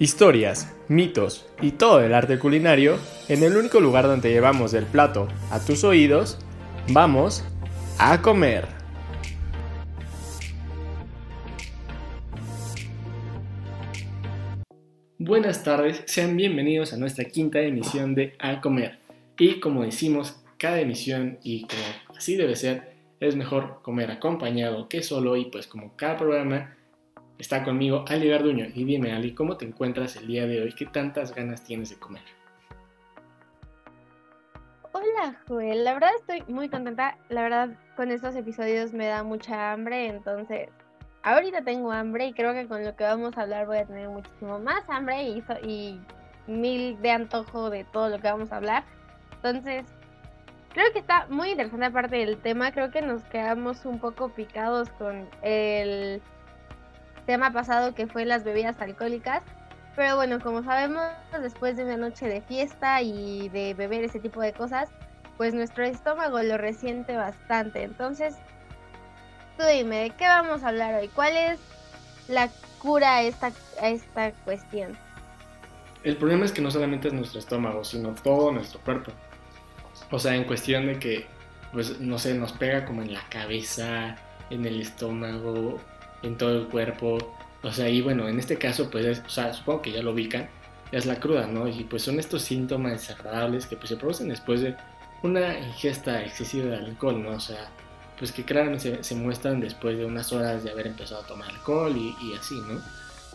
Historias, mitos y todo el arte culinario en el único lugar donde llevamos el plato a tus oídos, vamos a comer. Buenas tardes, sean bienvenidos a nuestra quinta emisión de A Comer. Y como decimos, cada emisión y como así debe ser, es mejor comer acompañado que solo y pues como cada programa Está conmigo Ali Garduño. Y dime, Ali, ¿cómo te encuentras el día de hoy? ¿Qué tantas ganas tienes de comer? Hola, Joel. La verdad estoy muy contenta. La verdad, con estos episodios me da mucha hambre. Entonces, ahorita tengo hambre y creo que con lo que vamos a hablar voy a tener muchísimo más hambre y, y mil de antojo de todo lo que vamos a hablar. Entonces, creo que está muy interesante aparte del tema. Creo que nos quedamos un poco picados con el tema pasado que fue las bebidas alcohólicas. Pero bueno, como sabemos, después de una noche de fiesta y de beber ese tipo de cosas, pues nuestro estómago lo resiente bastante. Entonces, tú dime, ¿de qué vamos a hablar hoy? ¿Cuál es la cura a esta, a esta cuestión? El problema es que no solamente es nuestro estómago, sino todo nuestro cuerpo. O sea, en cuestión de que, pues, no sé, nos pega como en la cabeza, en el estómago, en todo el cuerpo. O sea, y bueno, en este caso, pues, o sea, supongo que ya lo ubican, es la cruda, ¿no? Y pues son estos síntomas desagradables que pues se producen después de una ingesta excesiva de alcohol, ¿no? O sea, pues que claramente se, muestran después de unas horas de haber empezado a tomar alcohol y, y, así, ¿no?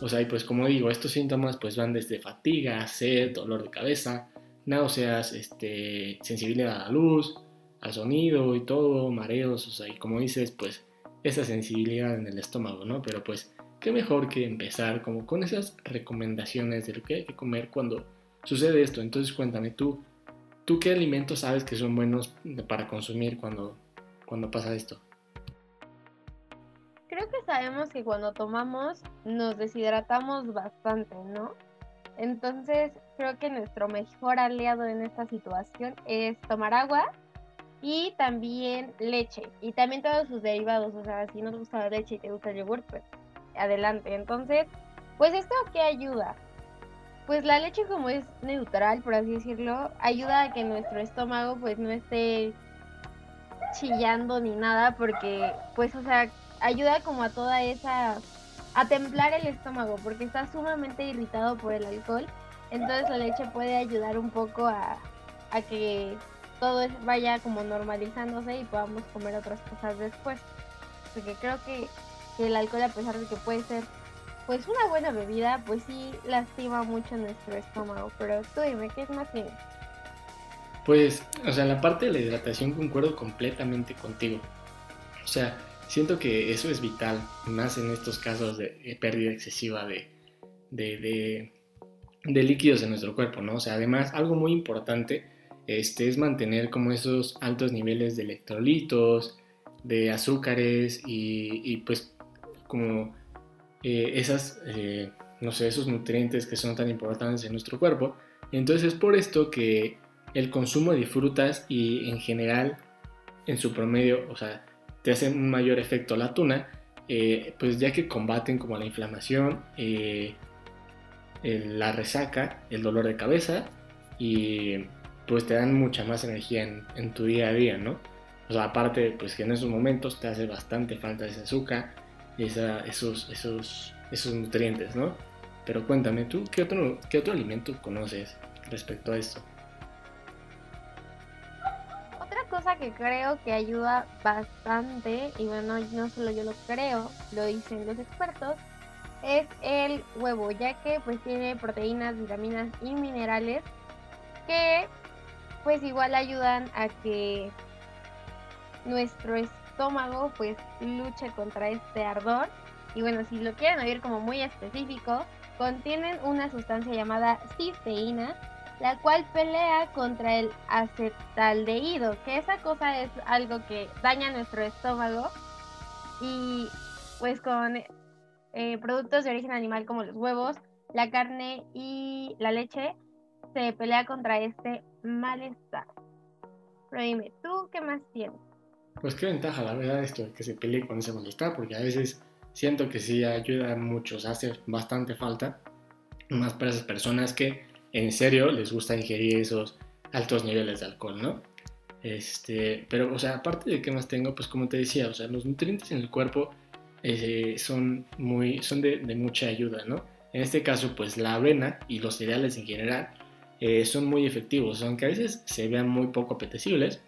O sea, y pues como digo, estos síntomas pues van desde fatiga, sed, dolor de cabeza, náuseas, este, sensibilidad a la luz, al sonido y todo, mareos, o sea, y como dices, pues esa sensibilidad en el estómago, ¿no? Pero pues, qué mejor que empezar como con esas recomendaciones de lo que hay que comer cuando sucede esto. Entonces cuéntame tú, ¿tú qué alimentos sabes que son buenos para consumir cuando, cuando pasa esto? Creo que sabemos que cuando tomamos nos deshidratamos bastante, ¿no? Entonces creo que nuestro mejor aliado en esta situación es tomar agua y también leche y también todos sus derivados, o sea, si no te gusta la leche y te gusta el yogur, pues adelante. Entonces, pues esto qué ayuda? Pues la leche como es neutral, por así decirlo, ayuda a que nuestro estómago pues no esté chillando ni nada porque pues o sea, ayuda como a toda esa a templar el estómago porque está sumamente irritado por el alcohol. Entonces la leche puede ayudar un poco a, a que todo vaya como normalizándose y podamos comer otras cosas después. Porque creo que, el alcohol, a pesar de que puede ser pues una buena bebida, pues sí lastima mucho nuestro estómago. Pero tú dime, ¿qué es más bien? Pues, o sea, la parte de la hidratación concuerdo completamente contigo. O sea, siento que eso es vital, más en estos casos de pérdida excesiva de, de, de líquidos en nuestro cuerpo, ¿no? O sea, además, algo muy importante este, es mantener como esos altos niveles de electrolitos, de azúcares y, pues como eh, esas, eh, no sé, esos nutrientes que son tan importantes en nuestro cuerpo. Entonces es por esto que el consumo de frutas y en general en su promedio, o sea, te hacen un mayor efecto la tuna, eh, pues ya que combaten como la inflamación, la resaca, el dolor de cabeza y pues te dan mucha más energía en, tu día a día, ¿no? O sea, aparte, pues que en esos momentos te hace bastante falta ese azúcar y esos, esos, esos nutrientes, ¿no? Pero cuéntame, ¿tú qué otro, qué otro alimento conoces respecto a esto? Otra cosa que creo que ayuda bastante, y bueno, no solo yo lo creo, lo dicen los expertos, es el huevo, ya que pues tiene proteínas, vitaminas y minerales que pues igual ayudan a que nuestro estómago pues luche contra este ardor. Y bueno, si lo quieren oír como muy específico, contienen una sustancia llamada cisteína, la cual pelea contra el acetaldehído, que esa cosa es algo que daña nuestro estómago y pues con eh, productos de origen animal como los huevos, la carne y la leche se pelea contra este malestar. Pero dime, ¿tú qué más tienes? Pues qué ventaja, la verdad, esto de que se pelee con ese malestar, porque a veces siento que sí ayuda mucho, o sea, hace bastante falta. más para esas personas que en serio les gusta ingerir esos altos niveles de alcohol, ¿no? Este, pero, o sea, aparte de qué más tengo, pues como te decía, o sea, los nutrientes en el cuerpo eh, son, muy, son de, mucha ayuda, ¿no? En este caso, pues la avena y los cereales en general eh, son muy efectivos, aunque a veces se vean muy poco apetecibles.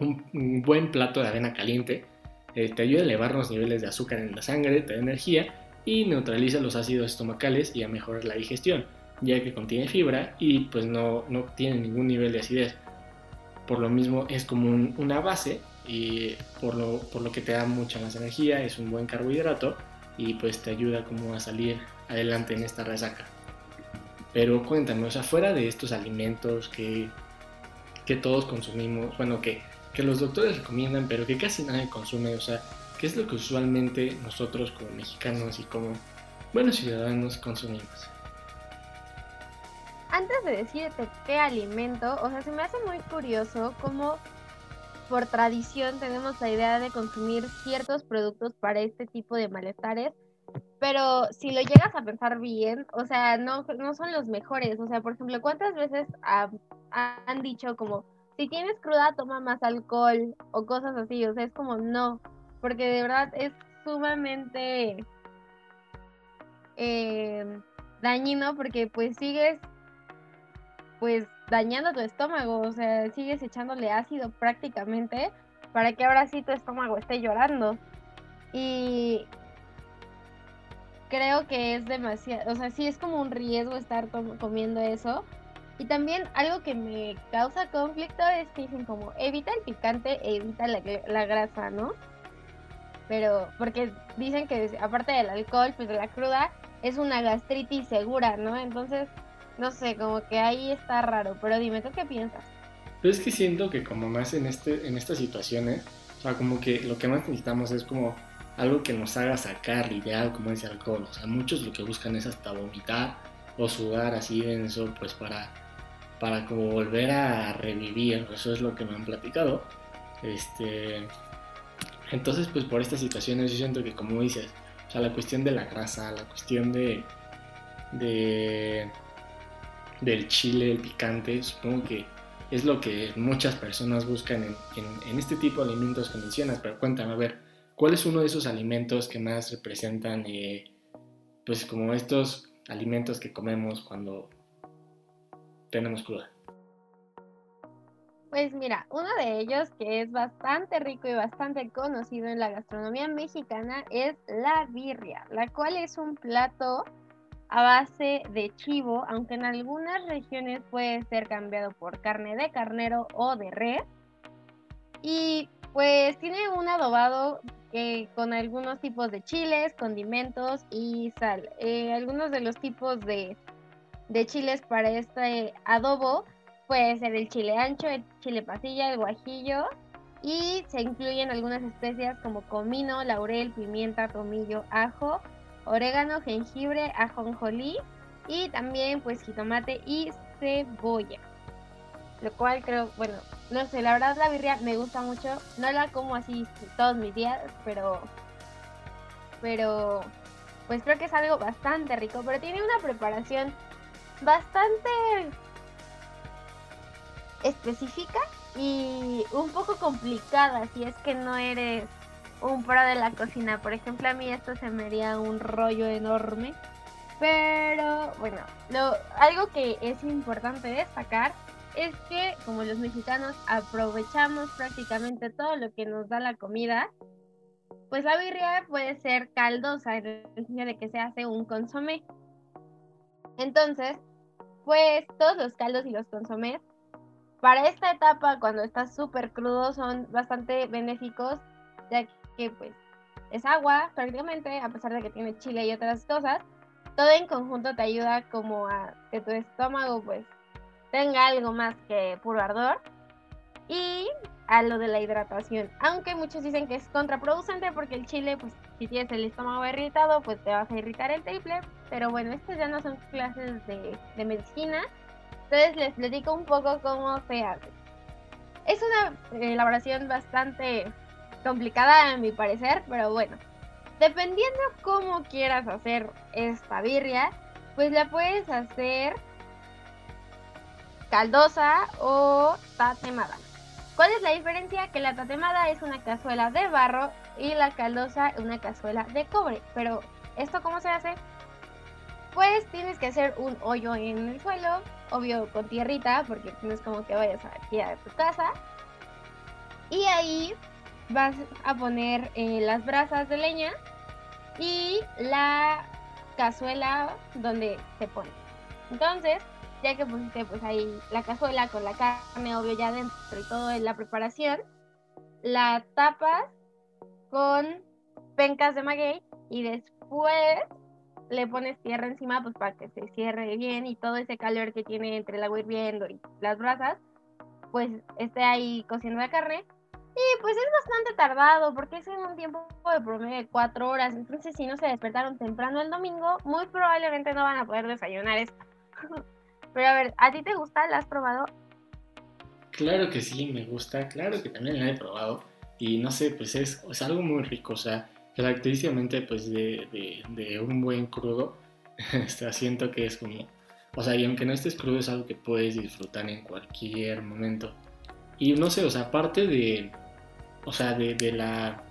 Un, buen plato de avena caliente eh, te ayuda a elevar los niveles de azúcar en la sangre, te da energía y neutraliza los ácidos estomacales y a mejorar la digestión, ya que contiene fibra y pues no, no tiene ningún nivel de acidez. Por lo mismo es como una base y por lo, por lo que te da mucha más energía, es un buen carbohidrato y pues te ayuda como a salir adelante en esta resaca. Pero cuéntame, o sea, fuera de estos alimentos que, que todos consumimos, bueno, que, que los doctores recomiendan, pero que casi nadie consume, o sea, ¿qué es lo que usualmente nosotros como mexicanos y como buenos ciudadanos consumimos? Antes de decirte qué alimento, o sea, se me hace muy curioso cómo por tradición tenemos la idea de consumir ciertos productos para este tipo de malestares, pero si lo llegas a pensar bien, o sea, no, no son los mejores. O sea, por ejemplo, ¿cuántas veces han dicho como, si tienes cruda, toma más alcohol o cosas así? O sea, es como, no, porque de verdad es sumamente eh, dañino porque pues sigues pues dañando tu estómago, o sea, sigues echándole ácido prácticamente para que ahora sí tu estómago esté llorando. Y creo que es demasiado, o sea, sí es como un riesgo estar comiendo eso. Y también algo que me causa conflicto es que dicen como evita el picante e evita la, la grasa, ¿no? Pero porque dicen que aparte del alcohol, pues de la cruda, es una gastritis segura, ¿no? Entonces no sé, como que ahí está raro, pero dime, ¿tú qué piensas? Pero es que siento que como más en, este, en estas situaciones, o sea, como que lo que más necesitamos es como algo que nos haga sacar ideal, como ese alcohol. O sea, muchos lo que buscan es hasta vomitar o sudar así denso, pues para, para como volver a revivir. Eso es lo que me han platicado. Este, entonces, pues por estas situaciones yo siento que como dices, o sea, la cuestión de la grasa, la cuestión de, de del chile, el picante, supongo que es lo que muchas personas buscan en, este tipo de alimentos que mencionas, pero cuéntame, a ver, ¿cuál es uno de esos alimentos que más representan, eh, pues como estos alimentos que comemos cuando tenemos cruda? Pues mira, uno de ellos que es bastante rico y bastante conocido en la gastronomía mexicana es la birria, la cual es un plato a base de chivo, aunque en algunas regiones puede ser cambiado por carne de carnero o de res. Y pues tiene un adobado con algunos tipos de chiles, condimentos y sal. Eh, algunos de los tipos de, de chiles para este adobo puede ser el chile ancho, el chile pasilla, el guajillo y se incluyen algunas especias como comino, laurel, pimienta, tomillo, ajo orégano, jengibre, ajonjolí y también pues jitomate y cebolla. Lo cual creo, bueno, no sé, la verdad la birria me gusta mucho. No la como así todos mis días, pero pero pues creo que es algo bastante rico, pero tiene una preparación bastante específica y un poco complicada si es que no eres un pro de la cocina. Por ejemplo, a mí esto se me haría un rollo enorme. Pero bueno, lo, algo que es importante destacar es que como los mexicanos aprovechamos prácticamente todo lo que nos da la comida, pues la birria puede ser caldosa en el sentido de que se hace un consomé. Entonces, pues todos los caldos y los consomés para esta etapa cuando está súper crudo son bastante benéficos ya que pues es agua prácticamente, a pesar de que tiene chile y otras cosas, todo en conjunto te ayuda como a que tu estómago pues tenga algo más que puro ardor y a lo de la hidratación, aunque muchos dicen que es contraproducente porque el chile pues si tienes el estómago irritado pues te vas a irritar el triple, pero bueno, estas ya no son clases de, de medicina, entonces les platico un poco cómo se hace. Es una elaboración bastante complicada a mi parecer, pero bueno. Dependiendo cómo quieras hacer esta birria, pues la puedes hacer caldosa o tatemada. ¿Cuál es la diferencia? Que la tatemada es una cazuela de barro y la caldosa una cazuela de cobre. Pero, ¿esto cómo se hace? Pues tienes que hacer un hoyo en el suelo, obvio con tierrita, porque no es como que vayas aquí a tu casa. Y ahí vas a poner eh, las brasas de leña y la cazuela donde se pone. Entonces, ya que pusiste pues ahí la cazuela con la carne, obvio ya dentro y todo en la preparación, la tapas con pencas de maguey y después le pones tierra encima pues para que se cierre bien y todo ese calor que tiene entre el agua hirviendo y las brasas pues esté ahí cociendo la carne. Y pues es bastante tardado porque es en un tiempo de promedio de cuatro horas entonces si no se despertaron temprano el domingo muy probablemente no van a poder desayunar esto Pero a ver, ¿a ti te gusta? ¿La has probado? Claro que sí, me gusta, claro que también la he probado. Y no sé, pues es, algo muy rico, o sea, característicamente pues de, de, un buen crudo, siento que es como, o sea, y aunque no estés crudo es algo que puedes disfrutar en cualquier momento. Y no sé, o sea, aparte de, o sea, de, de la,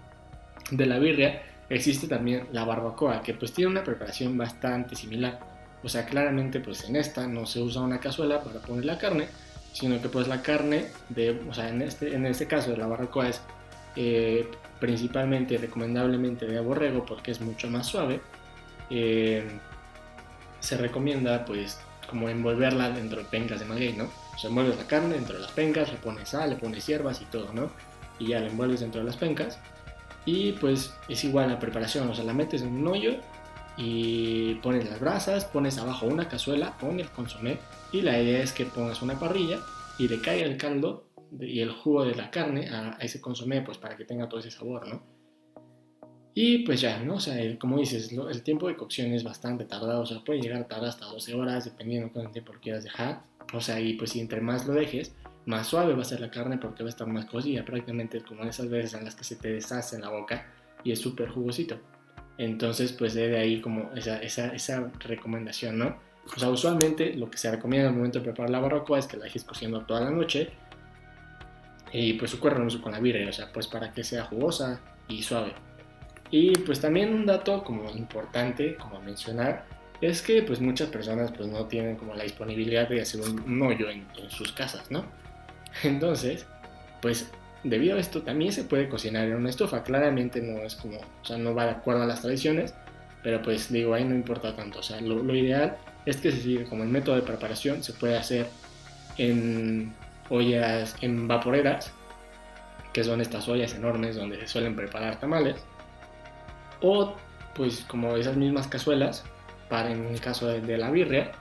de la birria, existe también la barbacoa, que pues tiene una preparación bastante similar. O sea, claramente pues en esta no se usa una cazuela para poner la carne, sino que pues la carne, de, o sea, en este, en este caso de la barbacoa es eh, principalmente, recomendablemente de borrego porque es mucho más suave. Eh, se recomienda pues como envolverla dentro de pencas de maguey, ¿no? O sea, envuelves la carne dentro de las pencas, le pones sal, le pones hierbas y todo, ¿no? Y ya la envuelves dentro de las pencas. Y pues es igual la preparación, o sea, la metes en un hoyo y pones las brasas, pones abajo una cazuela con el consomé y la idea es que pongas una parrilla y le caiga el caldo y el jugo de la carne a, ese consomé pues para que tenga todo ese sabor, ¿no? Y pues ya, ¿no? O sea, como dices, el tiempo de cocción es bastante tardado, o sea, puede llegar a tardar hasta 12 horas dependiendo de cuánto tiempo lo quieras dejar. O sea, y pues si entre más lo dejes, más suave va a ser la carne porque va a estar más cocida, prácticamente como esas veces en las que se te deshace en la boca y es súper jugosito. Entonces, pues de ahí como esa, esa, esa, recomendación, ¿no? O sea, usualmente lo que se recomienda al momento de preparar la barbacoa es que la dejes cociendo toda la noche y pues ocurre lo con la birria, o sea, pues para que sea jugosa y suave. Y pues también un dato como importante, como mencionar, es que pues muchas personas pues no tienen como la disponibilidad de hacer un, hoyo en, en sus casas, ¿no? Entonces, pues debido a esto también se puede cocinar en una estufa. Claramente no es como, o sea, no va de acuerdo a las tradiciones, pero pues digo, ahí no importa tanto. O sea, lo, ideal es que se siga como el método de preparación, se puede hacer en ollas, en vaporeras, que son estas ollas enormes donde se suelen preparar tamales, o pues como esas mismas cazuelas, para en el caso de, la birria,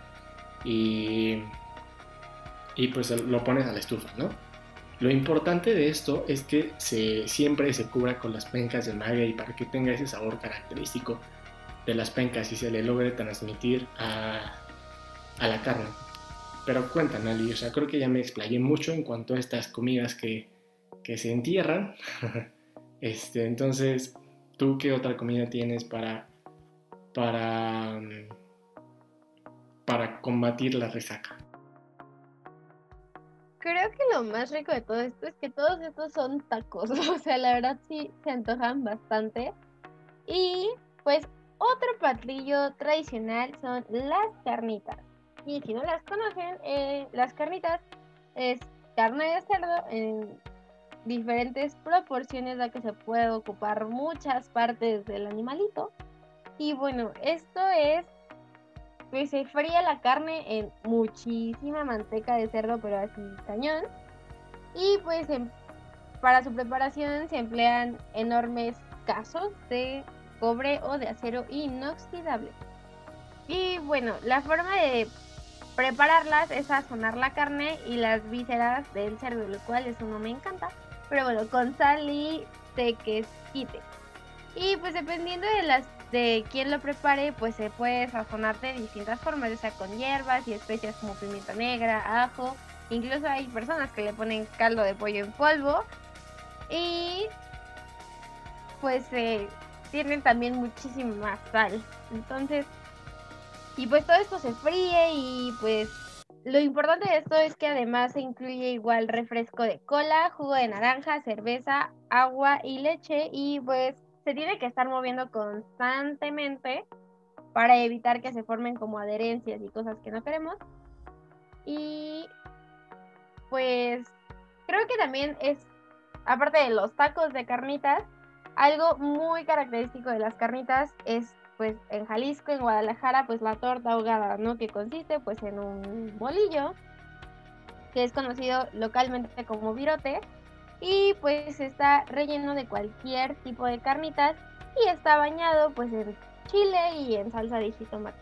y, y pues lo pones a la estufa, ¿no? Lo importante de esto es que se, siempre se cubra con las pencas de maguey para que tenga ese sabor característico de las pencas y se le logre transmitir a, la carne. Pero cuéntame, Ali, o sea, creo que ya me explayé mucho en cuanto a estas comidas que, se entierran. este, entonces, ¿tú qué otra comida tienes para, para, para combatir la resaca? Creo que lo más rico de todo esto es que todos estos son tacos. O sea, la verdad sí se antojan bastante. Y pues otro platillo tradicional son las carnitas. Y si no las conocen, eh, las carnitas es carne de cerdo en diferentes proporciones la que se puede ocupar muchas partes del animalito. Y bueno, esto es se fría la carne en muchísima manteca de cerdo, pero así cañón. Y pues para su preparación se emplean enormes casos de cobre o de acero inoxidable. Y bueno, la forma de prepararlas es sazonar la carne y las vísceras del cerdo, lo cual eso no me encanta. Pero bueno, con sal y tequesquite. Y pues dependiendo de las de quien lo prepare, pues se puede sazonar de distintas formas, ya sea con hierbas y especias como pimienta negra, ajo. Incluso hay personas que le ponen caldo de pollo en polvo. Y pues eh, tienen también muchísima sal. Entonces, Y pues todo esto se fríe y pues lo importante de esto es que además se incluye igual refresco de cola, jugo de naranja, cerveza, agua y leche y pues se tiene que estar moviendo constantemente para evitar que se formen como adherencias y cosas que no queremos. Y pues creo que también es, aparte de los tacos de carnitas, algo muy característico de las carnitas es pues en Jalisco, en Guadalajara, pues la torta ahogada, ¿no? Que consiste pues en un bolillo que es conocido localmente como virote y pues está relleno de cualquier tipo de carnitas y está bañado pues en chile y en salsa de jitomate.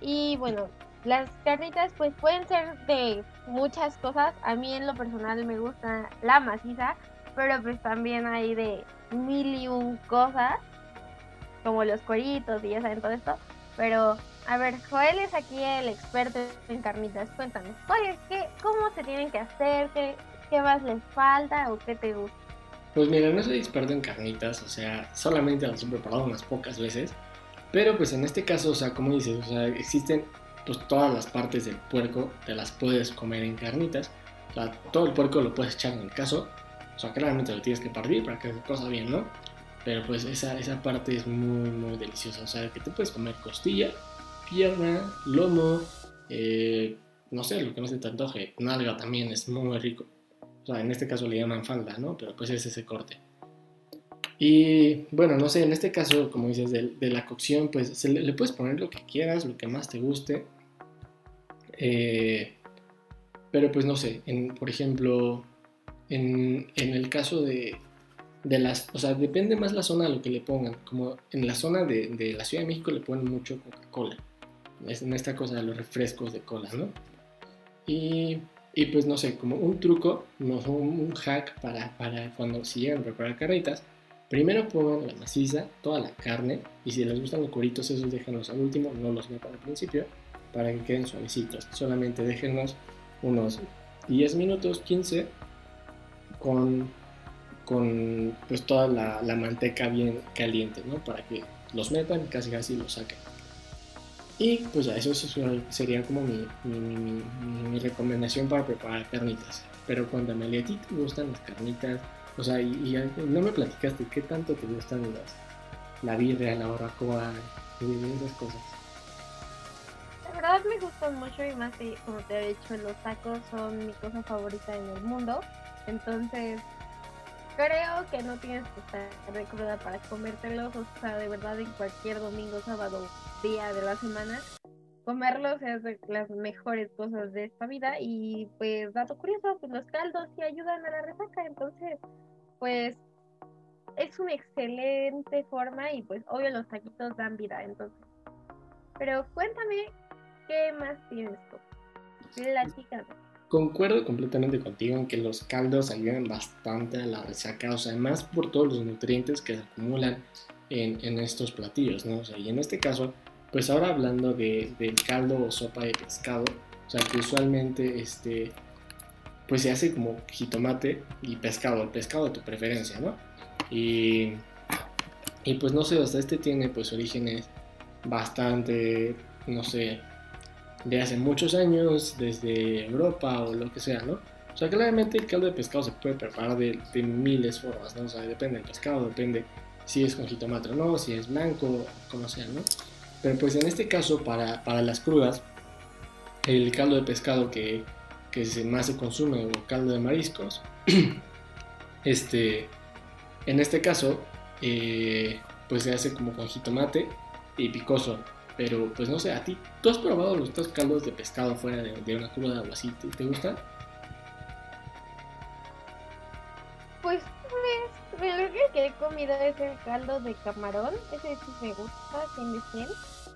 Y bueno, las carnitas pues pueden ser de muchas cosas. A mí en lo personal me gusta la maciza, pero pues también hay de mil y un cosas, como los cueritos y ya saben todo esto. Pero, a ver, Joel es aquí el experto en carnitas. Cuéntame, ¿qué, ¿cómo se tienen que hacer? ¿Qué, ¿Qué más les falta o qué te gusta? Pues mira, no soy experto en carnitas, o sea, solamente las he preparado unas pocas veces. Pero pues en este caso, o sea, como dices, o sea, existen pues todas las partes del puerco, te las puedes comer en carnitas. O sea, todo el puerco lo puedes echar en el caso. O sea, claramente lo tienes que partir para que se cosa bien, ¿no? Pero pues esa, esa parte es muy, muy deliciosa. O sea, que te puedes comer costilla, pierna, lomo, eh, no sé, lo que no se te antoje. Nalga también es muy rico. O sea, en este caso le llaman falda, ¿no? Pero pues es ese corte. Y bueno, no sé, en este caso, como dices, de, la cocción, pues le, puedes poner lo que quieras, lo que más te guste. Eh, pero pues no sé, en, por ejemplo, en, el caso de, de, las, o sea, depende más la zona a lo que le pongan. Como en la zona de, de la Ciudad de México le ponen mucho Coca-Cola. En esta cosa de los refrescos de cola, ¿no? Y y pues no sé, como un truco, no, un, hack para, para cuando si llegan a preparar carnitas, primero pongan la maciza, toda la carne, y si les gustan los curitos, esos déjenlos al último, no los metan al principio, para que queden suavecitos. Solamente déjenlos unos 10 minutos, 15, con, con pues toda la, la manteca bien caliente, ¿no? Para que los metan y casi casi los saquen. Y pues ya, eso sería como mi, recomendación para preparar carnitas. Pero cuéntame, ¿a ti te gustan las carnitas? O sea, y, no me platicaste, ¿qué tanto te gustan las, la birria, la barbacoa y esas cosas? La verdad me gustan mucho y más como te he dicho, los tacos son mi cosa favorita en el mundo. Entonces, creo que no tienes que estar de cruda para comértelos. O sea, de verdad, en cualquier domingo, sábado, día de la semana, comerlos es las mejores cosas de esta vida. Y pues, dato curioso, pues los caldos sí ayudan a la resaca. Entonces, pues, es una excelente forma y pues, obvio, los taquitos dan vida. Entonces, pero cuéntame, ¿qué más tienes tú? chica Concuerdo completamente contigo en que los caldos ayudan bastante a la resaca, o sea, además por todos los nutrientes que se acumulan en, estos platillos, ¿no? Y en este caso, pues ahora hablando de, del caldo o sopa de pescado, o sea, que usualmente este, pues se hace como jitomate y pescado, el pescado de tu preferencia, ¿no? Y, y pues no sé, o sea, este tiene pues orígenes bastante, no sé, de hace muchos años, desde Europa o lo que sea, ¿no? O sea, claramente el caldo de pescado se puede preparar de, de miles formas, ¿no? O sea, depende del pescado, depende si es con jitomate o no, si es blanco, como sea, ¿no? Pero pues en este caso, para, para las crudas, el caldo de pescado que, que más se consume, o caldo de mariscos, este, en este caso, eh, pues se hace como con jitomate y picoso. Pero pues no sé, a ti, ¿tú has probado los dos caldos de pescado fuera de, una cruda o así? ¿Te, gustan? Pues, pues lo que he comido es el caldo de camarón. Ese sí me gusta, 100 de 100.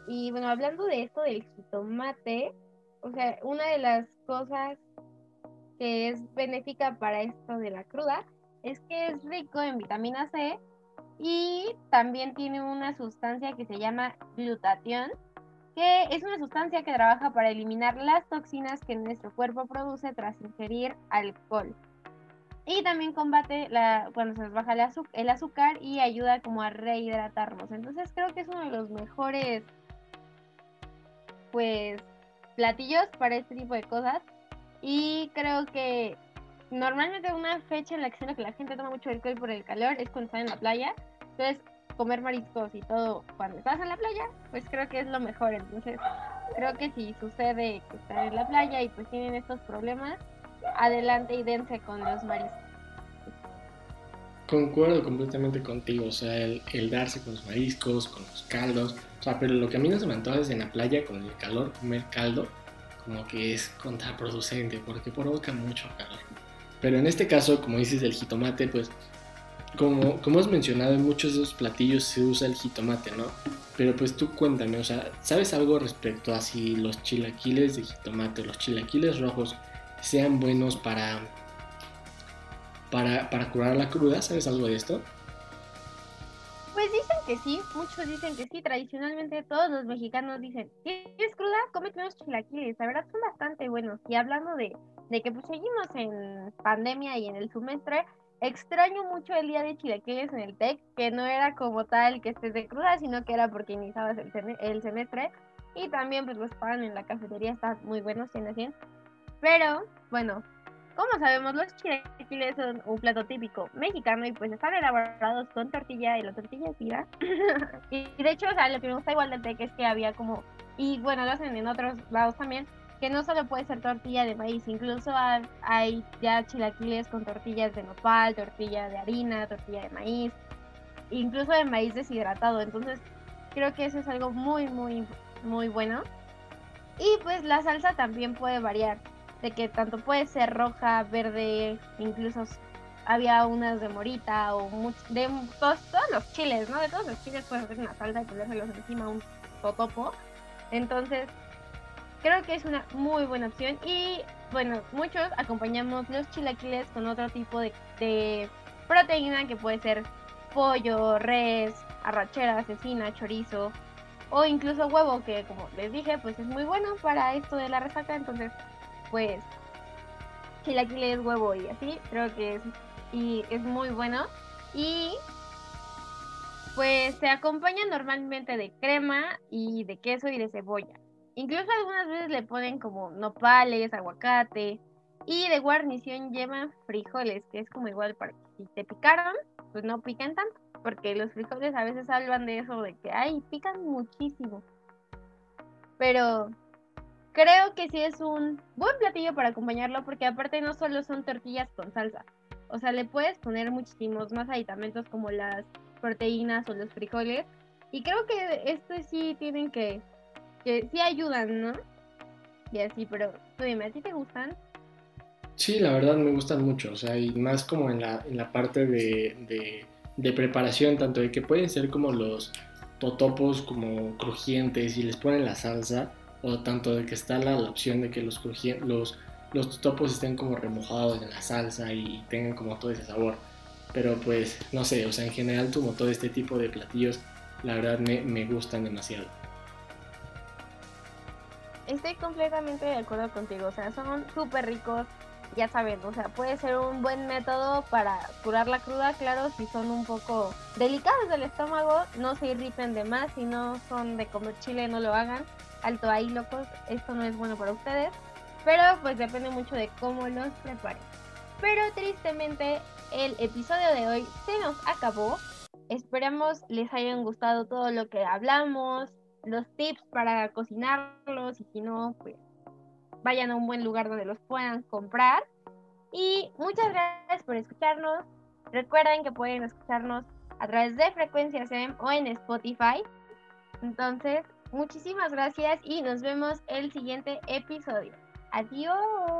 Y bueno, hablando de esto del jitomate, o sea, una de las cosas que es benéfica para esto de la cruda es que es rico en vitamina C y también tiene una sustancia que se llama glutatión, que es una sustancia que trabaja para eliminar las toxinas que nuestro cuerpo produce tras ingerir alcohol. Y también combate la, cuando se nos baja el, azúcar y ayuda como a rehidratarnos. Entonces creo que es uno de los mejores pues platillos para este tipo de cosas. Y creo que normalmente una fecha en la que que la gente toma mucho alcohol por el calor es cuando está en la playa. Entonces, comer mariscos y todo cuando estás en la playa, pues creo que es lo mejor. Entonces, creo que si sucede que están en la playa y pues tienen estos problemas, adelante y dense con los mariscos. Concuerdo completamente contigo, o sea, el, el, darse con los mariscos, con los caldos, o sea, pero lo que a mí no se me antoja es en la playa con el calor comer caldo, como que es contraproducente porque provoca mucho calor. Pero en este caso, como dices del jitomate, pues como, como has mencionado, en muchos de esos platillos se usa el jitomate, ¿no? Pero pues tú cuéntame, o sea, ¿sabes algo respecto a si los chilaquiles de jitomate, los chilaquiles rojos, sean buenos para, para, para curar la cruda? ¿Sabes algo de esto? Pues dicen que sí, muchos dicen que sí. Tradicionalmente todos los mexicanos dicen, ¿quieres cruda? Cómete unos chilaquiles. La verdad son bastante buenos. Y hablando de, de que pues seguimos en pandemia y en el semestre, extraño mucho el día de chilaquiles en el TEC, que no era como tal que estés de cruda, sino que era porque iniciabas el, semestre. Y también pues los pan en la cafetería están muy buenos, 100 a 100. Pero, bueno, como sabemos, los chilaquiles son un plato típico mexicano y pues están elaborados con tortilla y la tortilla es vida. y de hecho, o sea, lo que me gusta igual del TEC es que había como, y bueno, lo hacen en otros lados también, que no solo puede ser tortilla de maíz, incluso hay ya chilaquiles con tortillas de nopal, tortilla de harina, tortilla de maíz, incluso de maíz deshidratado. Entonces, creo que eso es algo muy, muy, muy bueno. Y pues la salsa también puede variar, de que tanto puede ser roja, verde, incluso había unas de morita o de todos, los chiles, ¿no? De todos los chiles puedes hacer una salsa y ponérselos encima un totopo. Entonces, Creo que es una muy buena opción y bueno, muchos acompañamos los chilaquiles con otro tipo de, proteína que puede ser pollo, res, arrachera, asesina, chorizo o incluso huevo que como les dije pues es muy bueno para esto de la resaca. Entonces pues chilaquiles, huevo y así creo que es, y es muy bueno. Y pues se acompaña normalmente de crema y de queso y de cebolla Incluso algunas veces le ponen como nopales, aguacate. Y de guarnición llevan frijoles, que es como igual para que si te picaron, pues no pican tanto. Porque los frijoles a veces salvan de eso de que, ay, pican muchísimo. Pero creo que sí es un buen platillo para acompañarlo, porque aparte no solo son tortillas con salsa. O sea, le puedes poner muchísimos más aditamentos como las proteínas o los frijoles. Y creo que estos sí tienen que que sí ayudan, ¿no? Y así, pero tú dime, ¿a ti te gustan? Sí, la verdad me gustan mucho, o sea, y más como en la, en la parte de, de, preparación, tanto de que pueden ser como los totopos como crujientes y les ponen la salsa, o tanto de que está la, opción de que los, los, los totopos estén como remojados en la salsa y tengan como todo ese sabor. Pero pues, no sé, o sea, en general como todo este tipo de platillos, la verdad me, me gustan demasiado. Estoy completamente de acuerdo contigo, o sea, son súper ricos, ya saben, o sea, puede ser un buen método para curar la cruda, claro, si son un poco delicados del estómago, no se irriten de más, si no son de comer chile, no lo hagan, alto ahí, locos, esto no es bueno para ustedes, pero pues depende mucho de cómo los preparen. Pero tristemente el episodio de hoy se nos acabó. Esperamos les hayan gustado todo lo que hablamos, los tips para cocinarlos y si no, pues vayan a un buen lugar donde los puedan comprar. Y muchas gracias por escucharnos. Recuerden que pueden escucharnos a través de Frecuencia SEM o en Spotify. Entonces, muchísimas gracias y nos vemos el siguiente episodio. Adiós.